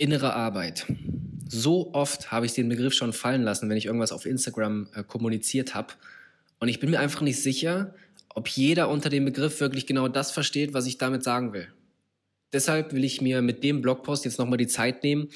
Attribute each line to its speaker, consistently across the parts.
Speaker 1: Innere Arbeit. So oft habe ich den Begriff schon fallen lassen, wenn ich irgendwas auf Instagram äh, kommuniziert habe. Und ich bin mir einfach nicht sicher, ob jeder unter dem Begriff wirklich genau das versteht, was ich damit sagen will. Deshalb will ich mir mit dem Blogpost jetzt nochmal die Zeit nehmen,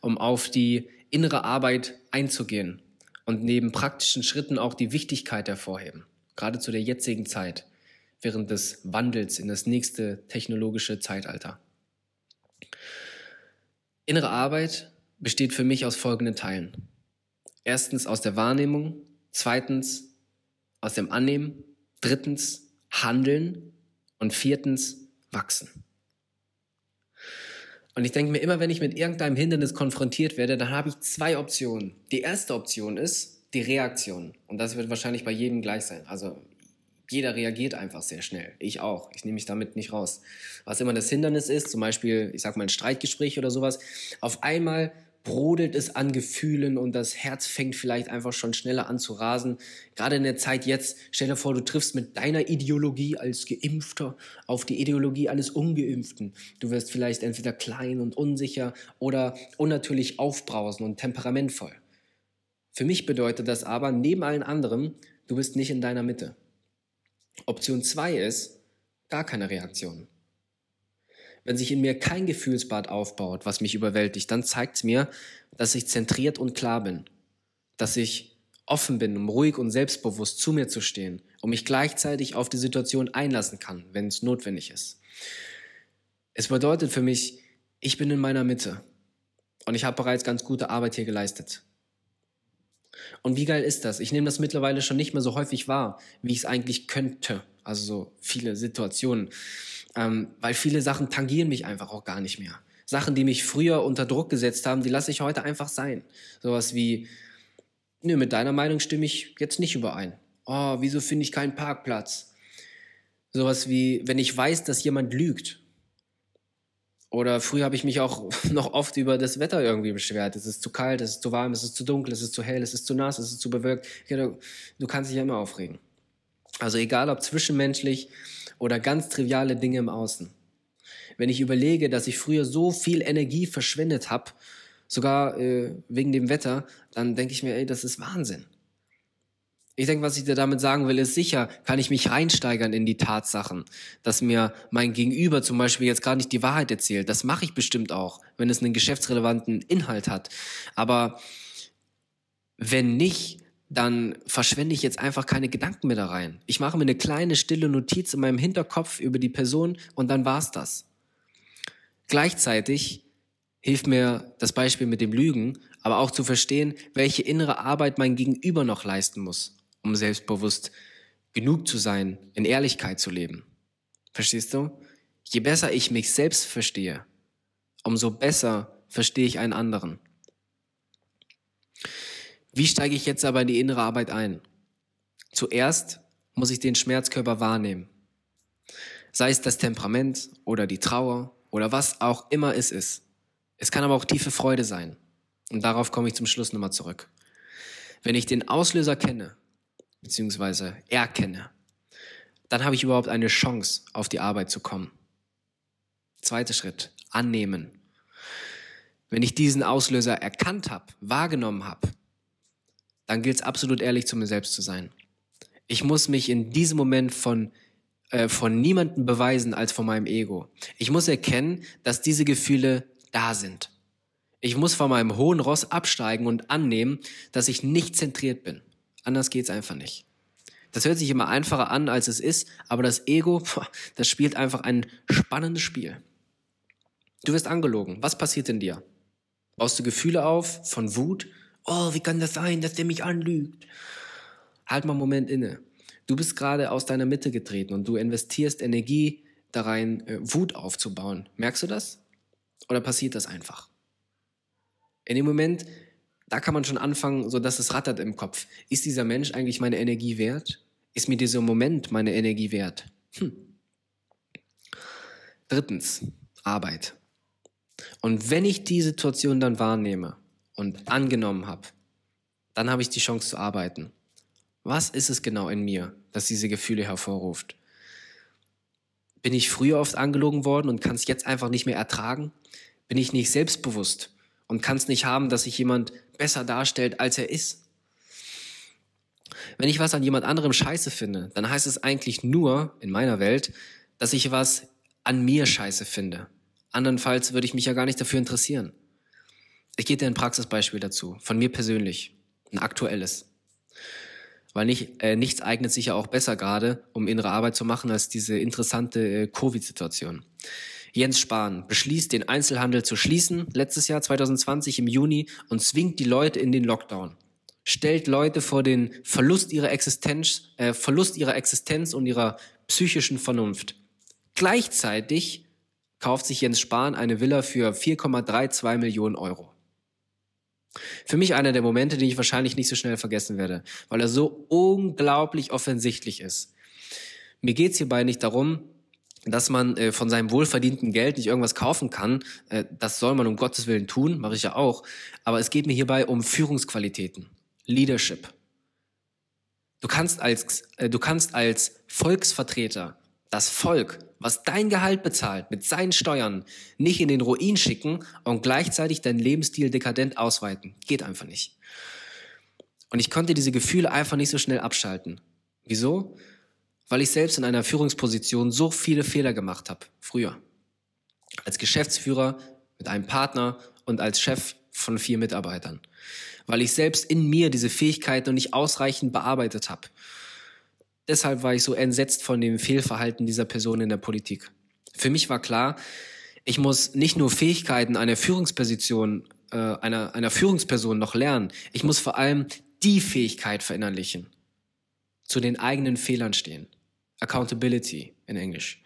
Speaker 1: um auf die innere Arbeit einzugehen und neben praktischen Schritten auch die Wichtigkeit hervorheben, gerade zu der jetzigen Zeit, während des Wandels in das nächste technologische Zeitalter. Innere Arbeit besteht für mich aus folgenden Teilen. Erstens aus der Wahrnehmung, zweitens aus dem Annehmen, drittens Handeln und viertens Wachsen. Und ich denke mir immer, wenn ich mit irgendeinem Hindernis konfrontiert werde, dann habe ich zwei Optionen. Die erste Option ist die Reaktion. Und das wird wahrscheinlich bei jedem gleich sein. Also jeder reagiert einfach sehr schnell. Ich auch. Ich nehme mich damit nicht raus. Was immer das Hindernis ist, zum Beispiel, ich sag mal ein Streitgespräch oder sowas, auf einmal brodelt es an Gefühlen und das Herz fängt vielleicht einfach schon schneller an zu rasen. Gerade in der Zeit jetzt, stell dir vor, du triffst mit deiner Ideologie als Geimpfter auf die Ideologie eines Ungeimpften. Du wirst vielleicht entweder klein und unsicher oder unnatürlich aufbrausend und temperamentvoll. Für mich bedeutet das aber, neben allen anderen, du bist nicht in deiner Mitte. Option 2 ist gar keine Reaktion. Wenn sich in mir kein Gefühlsbad aufbaut, was mich überwältigt, dann zeigt es mir, dass ich zentriert und klar bin, dass ich offen bin, um ruhig und selbstbewusst zu mir zu stehen, um mich gleichzeitig auf die Situation einlassen kann, wenn es notwendig ist. Es bedeutet für mich, ich bin in meiner Mitte und ich habe bereits ganz gute Arbeit hier geleistet. Und wie geil ist das? Ich nehme das mittlerweile schon nicht mehr so häufig wahr, wie ich es eigentlich könnte. Also so viele Situationen. Ähm, weil viele Sachen tangieren mich einfach auch gar nicht mehr. Sachen, die mich früher unter Druck gesetzt haben, die lasse ich heute einfach sein. Sowas wie, nö, mit deiner Meinung stimme ich jetzt nicht überein. Oh, wieso finde ich keinen Parkplatz? Sowas wie, wenn ich weiß, dass jemand lügt oder früher habe ich mich auch noch oft über das Wetter irgendwie beschwert. Es ist zu kalt, es ist zu warm, es ist zu dunkel, es ist zu hell, es ist zu nass, es ist zu bewölkt. Du kannst dich ja immer aufregen. Also egal ob zwischenmenschlich oder ganz triviale Dinge im Außen. Wenn ich überlege, dass ich früher so viel Energie verschwendet habe, sogar äh, wegen dem Wetter, dann denke ich mir, ey, das ist Wahnsinn. Ich denke, was ich dir damit sagen will, ist sicher, kann ich mich reinsteigern in die Tatsachen, dass mir mein Gegenüber zum Beispiel jetzt gar nicht die Wahrheit erzählt. Das mache ich bestimmt auch, wenn es einen geschäftsrelevanten Inhalt hat. Aber wenn nicht, dann verschwende ich jetzt einfach keine Gedanken mehr da rein. Ich mache mir eine kleine stille Notiz in meinem Hinterkopf über die Person und dann war's das. Gleichzeitig hilft mir das Beispiel mit dem Lügen, aber auch zu verstehen, welche innere Arbeit mein Gegenüber noch leisten muss um selbstbewusst genug zu sein, in Ehrlichkeit zu leben. Verstehst du? Je besser ich mich selbst verstehe, umso besser verstehe ich einen anderen. Wie steige ich jetzt aber in die innere Arbeit ein? Zuerst muss ich den Schmerzkörper wahrnehmen. Sei es das Temperament oder die Trauer oder was auch immer es ist. Es kann aber auch tiefe Freude sein. Und darauf komme ich zum Schluss nochmal zurück. Wenn ich den Auslöser kenne, beziehungsweise erkenne, dann habe ich überhaupt eine Chance, auf die Arbeit zu kommen. Zweiter Schritt, annehmen. Wenn ich diesen Auslöser erkannt habe, wahrgenommen habe, dann gilt es absolut ehrlich zu mir selbst zu sein. Ich muss mich in diesem Moment von, äh, von niemandem beweisen als von meinem Ego. Ich muss erkennen, dass diese Gefühle da sind. Ich muss von meinem hohen Ross absteigen und annehmen, dass ich nicht zentriert bin. Anders geht's einfach nicht. Das hört sich immer einfacher an, als es ist, aber das Ego, das spielt einfach ein spannendes Spiel. Du wirst angelogen. Was passiert in dir? Baust du Gefühle auf von Wut? Oh, wie kann das sein, dass der mich anlügt? Halt mal einen Moment inne. Du bist gerade aus deiner Mitte getreten und du investierst Energie da rein, äh, Wut aufzubauen. Merkst du das? Oder passiert das einfach? In dem Moment da kann man schon anfangen, so dass es rattert im Kopf. Ist dieser Mensch eigentlich meine Energie wert? Ist mir dieser Moment meine Energie wert? Hm. Drittens, Arbeit. Und wenn ich die Situation dann wahrnehme und angenommen habe, dann habe ich die Chance zu arbeiten. Was ist es genau in mir, das diese Gefühle hervorruft? Bin ich früher oft angelogen worden und kann es jetzt einfach nicht mehr ertragen? Bin ich nicht selbstbewusst und kann nicht haben, dass sich jemand besser darstellt, als er ist? Wenn ich was an jemand anderem scheiße finde, dann heißt es eigentlich nur, in meiner Welt, dass ich was an mir scheiße finde. Andernfalls würde ich mich ja gar nicht dafür interessieren. Ich gebe dir ein Praxisbeispiel dazu, von mir persönlich, ein aktuelles. Weil nicht, äh, nichts eignet sich ja auch besser gerade, um innere Arbeit zu machen, als diese interessante äh, Covid-Situation. Jens Spahn beschließt, den Einzelhandel zu schließen, letztes Jahr 2020 im Juni, und zwingt die Leute in den Lockdown. Stellt Leute vor den Verlust ihrer Existenz, äh, Verlust ihrer Existenz und ihrer psychischen Vernunft. Gleichzeitig kauft sich Jens Spahn eine Villa für 4,32 Millionen Euro. Für mich einer der Momente, den ich wahrscheinlich nicht so schnell vergessen werde, weil er so unglaublich offensichtlich ist. Mir geht's hierbei nicht darum, dass man äh, von seinem wohlverdienten Geld nicht irgendwas kaufen kann. Äh, das soll man um Gottes Willen tun, mache ich ja auch. Aber es geht mir hierbei um Führungsqualitäten, Leadership. Du kannst als, äh, du kannst als Volksvertreter das Volk, was dein Gehalt bezahlt, mit seinen Steuern, nicht in den Ruin schicken und gleichzeitig deinen Lebensstil dekadent ausweiten. Geht einfach nicht. Und ich konnte diese Gefühle einfach nicht so schnell abschalten. Wieso? Weil ich selbst in einer Führungsposition so viele Fehler gemacht habe, früher. Als Geschäftsführer, mit einem Partner und als Chef von vier Mitarbeitern. Weil ich selbst in mir diese Fähigkeiten noch nicht ausreichend bearbeitet habe deshalb war ich so entsetzt von dem Fehlverhalten dieser Person in der Politik. Für mich war klar, ich muss nicht nur Fähigkeiten einer Führungsposition, äh, einer, einer Führungsperson noch lernen, ich muss vor allem die Fähigkeit verinnerlichen, zu den eigenen Fehlern stehen. Accountability in Englisch.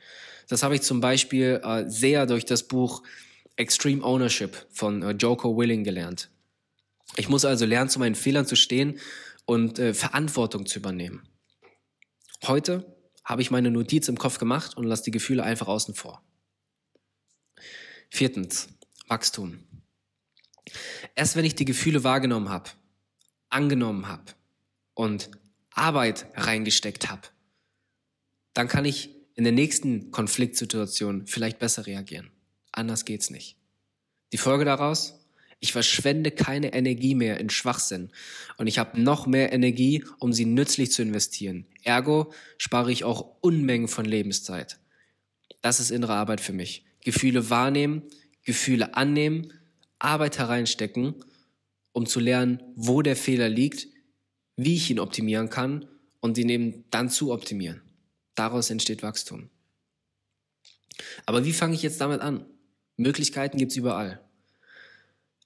Speaker 1: Das habe ich zum Beispiel äh, sehr durch das Buch Extreme Ownership von äh, Joko Willing gelernt. Ich muss also lernen, zu meinen Fehlern zu stehen und äh, Verantwortung zu übernehmen. Heute habe ich meine Notiz im Kopf gemacht und lasse die Gefühle einfach außen vor. Viertens, Wachstum. Erst wenn ich die Gefühle wahrgenommen habe, angenommen habe und Arbeit reingesteckt habe, dann kann ich in der nächsten Konfliktsituation vielleicht besser reagieren. Anders geht's nicht. Die Folge daraus? Ich verschwende keine Energie mehr in Schwachsinn und ich habe noch mehr Energie, um sie nützlich zu investieren. Ergo spare ich auch Unmengen von Lebenszeit. Das ist innere Arbeit für mich. Gefühle wahrnehmen, Gefühle annehmen, Arbeit hereinstecken, um zu lernen, wo der Fehler liegt, wie ich ihn optimieren kann und ihn eben dann zu optimieren. Daraus entsteht Wachstum. Aber wie fange ich jetzt damit an? Möglichkeiten gibt's überall.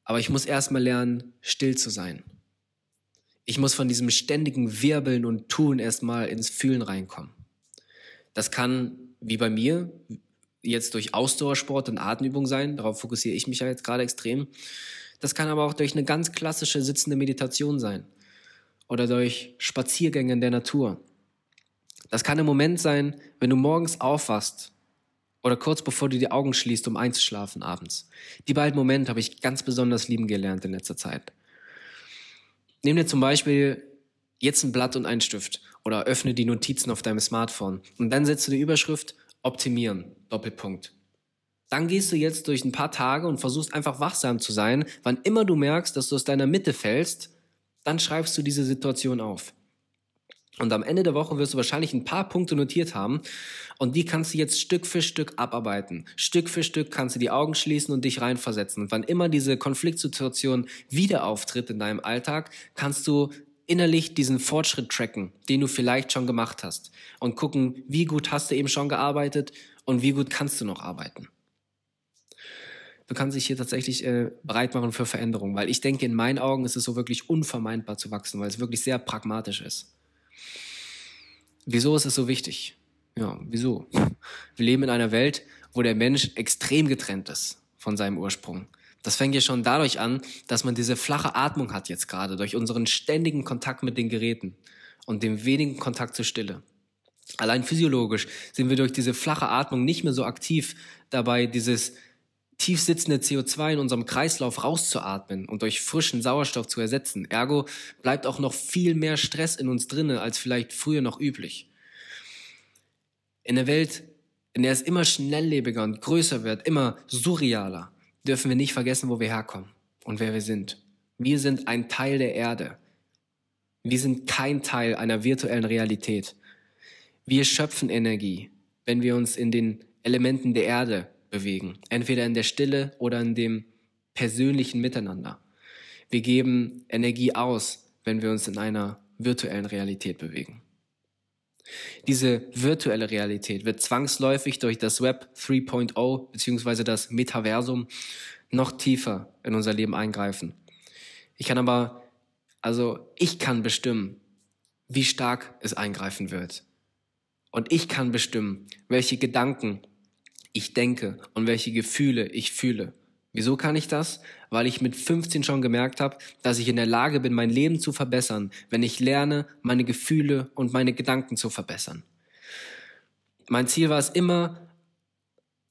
Speaker 1: Aber ich muss erstmal lernen, still zu sein. Ich muss von diesem ständigen Wirbeln und Tun erstmal ins Fühlen reinkommen. Das kann, wie bei mir, jetzt durch Ausdauersport und Atemübung sein. Darauf fokussiere ich mich ja jetzt gerade extrem. Das kann aber auch durch eine ganz klassische sitzende Meditation sein. Oder durch Spaziergänge in der Natur. Das kann ein Moment sein, wenn du morgens aufwachst oder kurz bevor du die Augen schließt, um einzuschlafen abends. Die beiden Momente habe ich ganz besonders lieben gelernt in letzter Zeit. Nimm dir zum Beispiel jetzt ein Blatt und einen Stift oder öffne die Notizen auf deinem Smartphone und dann setzt du die Überschrift Optimieren, Doppelpunkt. Dann gehst du jetzt durch ein paar Tage und versuchst einfach wachsam zu sein. Wann immer du merkst, dass du aus deiner Mitte fällst, dann schreibst du diese Situation auf. Und am Ende der Woche wirst du wahrscheinlich ein paar Punkte notiert haben und die kannst du jetzt Stück für Stück abarbeiten. Stück für Stück kannst du die Augen schließen und dich reinversetzen. Und wann immer diese Konfliktsituation wieder auftritt in deinem Alltag, kannst du innerlich diesen Fortschritt tracken, den du vielleicht schon gemacht hast und gucken, wie gut hast du eben schon gearbeitet und wie gut kannst du noch arbeiten. Du kannst dich hier tatsächlich äh, bereit machen für Veränderung, weil ich denke, in meinen Augen ist es so wirklich unvermeidbar zu wachsen, weil es wirklich sehr pragmatisch ist. Wieso ist es so wichtig? Ja, wieso? Wir leben in einer Welt, wo der Mensch extrem getrennt ist von seinem Ursprung. Das fängt ja schon dadurch an, dass man diese flache Atmung hat jetzt gerade durch unseren ständigen Kontakt mit den Geräten und dem wenigen Kontakt zur Stille. Allein physiologisch sind wir durch diese flache Atmung nicht mehr so aktiv dabei, dieses tief sitzende CO2 in unserem Kreislauf rauszuatmen und durch frischen Sauerstoff zu ersetzen. Ergo bleibt auch noch viel mehr Stress in uns drinne als vielleicht früher noch üblich. In der Welt, in der es immer schnelllebiger und größer wird, immer surrealer, dürfen wir nicht vergessen, wo wir herkommen und wer wir sind. Wir sind ein Teil der Erde. Wir sind kein Teil einer virtuellen Realität. Wir schöpfen Energie, wenn wir uns in den Elementen der Erde bewegen, entweder in der Stille oder in dem persönlichen Miteinander. Wir geben Energie aus, wenn wir uns in einer virtuellen Realität bewegen. Diese virtuelle Realität wird zwangsläufig durch das Web 3.0 bzw. das Metaversum noch tiefer in unser Leben eingreifen. Ich kann aber, also ich kann bestimmen, wie stark es eingreifen wird. Und ich kann bestimmen, welche Gedanken ich denke und welche Gefühle ich fühle. Wieso kann ich das? Weil ich mit 15 schon gemerkt habe, dass ich in der Lage bin, mein Leben zu verbessern, wenn ich lerne, meine Gefühle und meine Gedanken zu verbessern. Mein Ziel war es immer,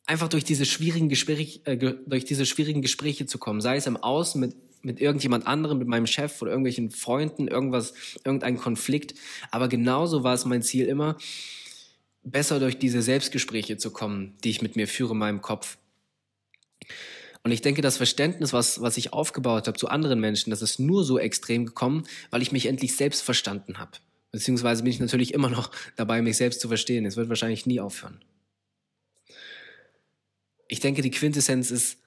Speaker 1: einfach durch diese schwierigen Gespräche, äh, durch diese schwierigen Gespräche zu kommen, sei es im Außen mit mit irgendjemand anderem, mit meinem Chef oder irgendwelchen Freunden, irgendwas, irgendein Konflikt. Aber genauso war es mein Ziel immer, besser durch diese Selbstgespräche zu kommen, die ich mit mir führe in meinem Kopf. Und ich denke, das Verständnis, was, was ich aufgebaut habe zu anderen Menschen, das ist nur so extrem gekommen, weil ich mich endlich selbst verstanden habe. Beziehungsweise bin ich natürlich immer noch dabei, mich selbst zu verstehen. Es wird wahrscheinlich nie aufhören. Ich denke, die Quintessenz ist,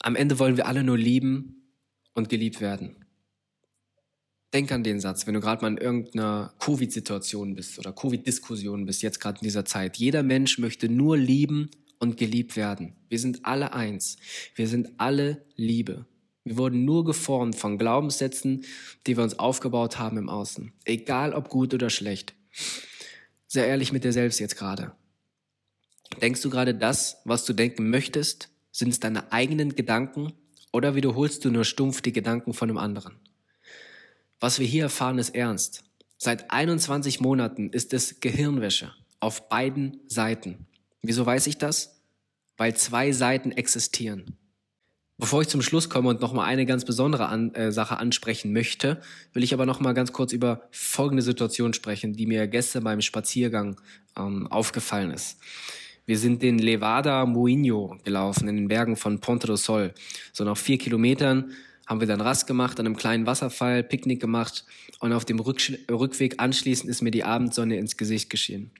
Speaker 1: am Ende wollen wir alle nur lieben und geliebt werden. Denk an den Satz, wenn du gerade mal in irgendeiner Covid-Situation bist oder Covid-Diskussion bist, jetzt gerade in dieser Zeit. Jeder Mensch möchte nur lieben und geliebt werden. Wir sind alle eins. Wir sind alle Liebe. Wir wurden nur geformt von Glaubenssätzen, die wir uns aufgebaut haben im Außen. Egal ob gut oder schlecht. Sehr ehrlich mit dir selbst jetzt gerade. Denkst du gerade das, was du denken möchtest? Sind es deine eigenen Gedanken oder wiederholst du nur stumpf die Gedanken von einem anderen? Was wir hier erfahren, ist ernst. Seit 21 Monaten ist es Gehirnwäsche auf beiden Seiten. Wieso weiß ich das? Weil zwei Seiten existieren. Bevor ich zum Schluss komme und nochmal eine ganz besondere an, äh, Sache ansprechen möchte, will ich aber nochmal ganz kurz über folgende Situation sprechen, die mir gestern beim Spaziergang ähm, aufgefallen ist. Wir sind den Levada Muinho gelaufen in den Bergen von Ponte do Sol. So nach vier Kilometern haben wir dann Rast gemacht, an einem kleinen Wasserfall, Picknick gemacht und auf dem Rücksch Rückweg anschließend ist mir die Abendsonne ins Gesicht geschienen.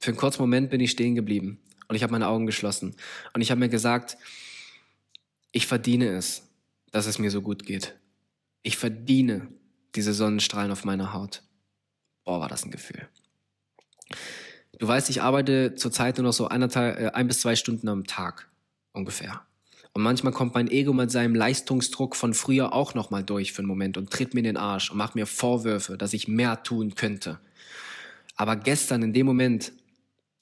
Speaker 1: Für einen kurzen Moment bin ich stehen geblieben und ich habe meine Augen geschlossen. Und ich habe mir gesagt, ich verdiene es, dass es mir so gut geht. Ich verdiene diese Sonnenstrahlen auf meiner Haut. Boah, war das ein Gefühl. Du weißt, ich arbeite zurzeit nur noch so anderthalb, äh, ein bis zwei Stunden am Tag ungefähr. Und manchmal kommt mein Ego mit seinem Leistungsdruck von früher auch nochmal durch für einen Moment und tritt mir in den Arsch und macht mir Vorwürfe, dass ich mehr tun könnte. Aber gestern in dem Moment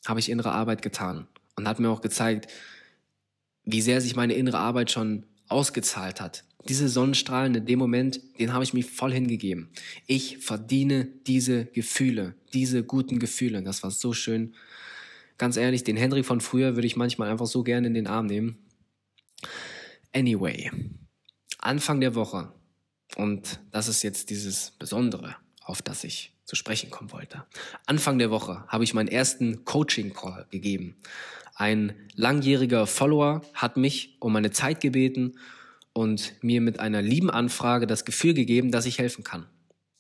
Speaker 1: habe ich innere Arbeit getan und hat mir auch gezeigt, wie sehr sich meine innere Arbeit schon ausgezahlt hat. Diese Sonnenstrahlen in dem Moment, den habe ich mich voll hingegeben. Ich verdiene diese Gefühle, diese guten Gefühle. Das war so schön. Ganz ehrlich, den Henry von früher würde ich manchmal einfach so gerne in den Arm nehmen. Anyway, Anfang der Woche, und das ist jetzt dieses Besondere, auf das ich zu sprechen kommen wollte. Anfang der Woche habe ich meinen ersten Coaching-Call gegeben. Ein langjähriger Follower hat mich um meine Zeit gebeten und mir mit einer lieben Anfrage das Gefühl gegeben, dass ich helfen kann.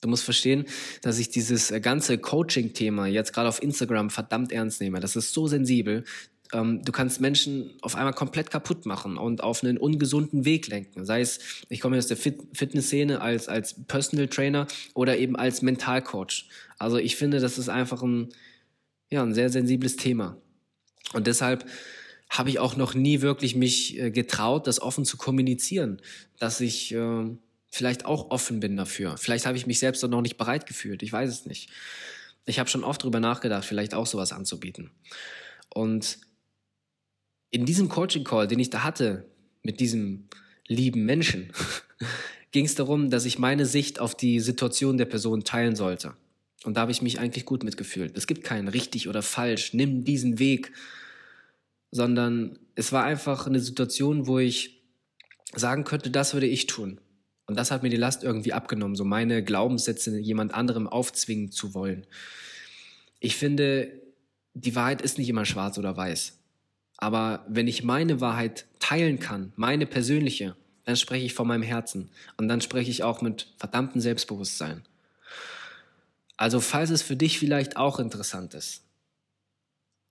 Speaker 1: Du musst verstehen, dass ich dieses ganze Coaching-Thema jetzt gerade auf Instagram verdammt ernst nehme. Das ist so sensibel ähm, du kannst Menschen auf einmal komplett kaputt machen und auf einen ungesunden Weg lenken. Sei es, ich komme aus der Fit Fitnessszene als, als Personal Trainer oder eben als Mentalcoach. Also ich finde, das ist einfach ein, ja, ein sehr sensibles Thema. Und deshalb habe ich auch noch nie wirklich mich äh, getraut, das offen zu kommunizieren, dass ich äh, vielleicht auch offen bin dafür. Vielleicht habe ich mich selbst noch nicht bereit gefühlt. Ich weiß es nicht. Ich habe schon oft darüber nachgedacht, vielleicht auch sowas anzubieten. Und in diesem Coaching-Call, den ich da hatte, mit diesem lieben Menschen, ging es darum, dass ich meine Sicht auf die Situation der Person teilen sollte. Und da habe ich mich eigentlich gut mitgefühlt. Es gibt kein richtig oder falsch, nimm diesen Weg, sondern es war einfach eine Situation, wo ich sagen könnte, das würde ich tun. Und das hat mir die Last irgendwie abgenommen, so meine Glaubenssätze jemand anderem aufzwingen zu wollen. Ich finde, die Wahrheit ist nicht immer schwarz oder weiß. Aber wenn ich meine Wahrheit teilen kann, meine persönliche, dann spreche ich von meinem Herzen. Und dann spreche ich auch mit verdammtem Selbstbewusstsein. Also falls es für dich vielleicht auch interessant ist,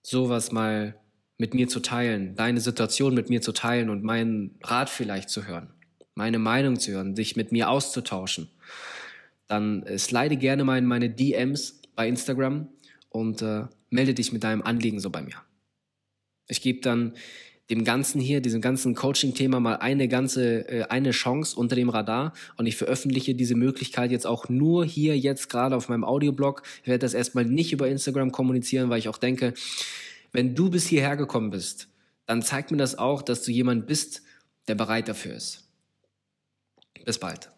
Speaker 1: sowas mal mit mir zu teilen, deine Situation mit mir zu teilen und meinen Rat vielleicht zu hören, meine Meinung zu hören, dich mit mir auszutauschen, dann äh, slide gerne mal in meine DMs bei Instagram und äh, melde dich mit deinem Anliegen so bei mir. Ich gebe dann dem Ganzen hier, diesem ganzen Coaching-Thema mal eine ganze, äh, eine Chance unter dem Radar und ich veröffentliche diese Möglichkeit jetzt auch nur hier jetzt gerade auf meinem Audioblog. Ich werde das erstmal nicht über Instagram kommunizieren, weil ich auch denke, wenn du bis hierher gekommen bist, dann zeigt mir das auch, dass du jemand bist, der bereit dafür ist. Bis bald.